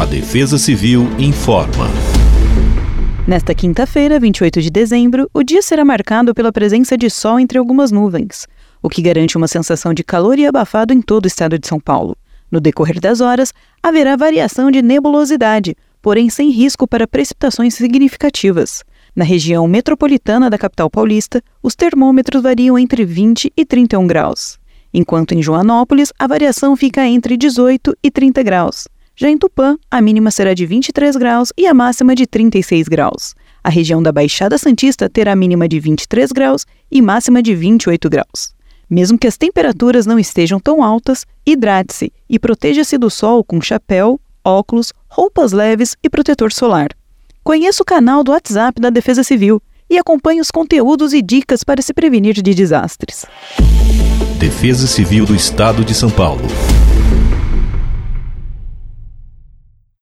A Defesa Civil informa. Nesta quinta-feira, 28 de dezembro, o dia será marcado pela presença de sol entre algumas nuvens, o que garante uma sensação de calor e abafado em todo o estado de São Paulo. No decorrer das horas, haverá variação de nebulosidade, porém sem risco para precipitações significativas. Na região metropolitana da capital paulista, os termômetros variam entre 20 e 31 graus, enquanto em Joanópolis a variação fica entre 18 e 30 graus. Já em Tupã, a mínima será de 23 graus e a máxima de 36 graus. A região da Baixada Santista terá mínima de 23 graus e máxima de 28 graus. Mesmo que as temperaturas não estejam tão altas, hidrate-se e proteja-se do sol com chapéu, óculos, roupas leves e protetor solar. Conheça o canal do WhatsApp da Defesa Civil e acompanhe os conteúdos e dicas para se prevenir de desastres. Defesa Civil do Estado de São Paulo.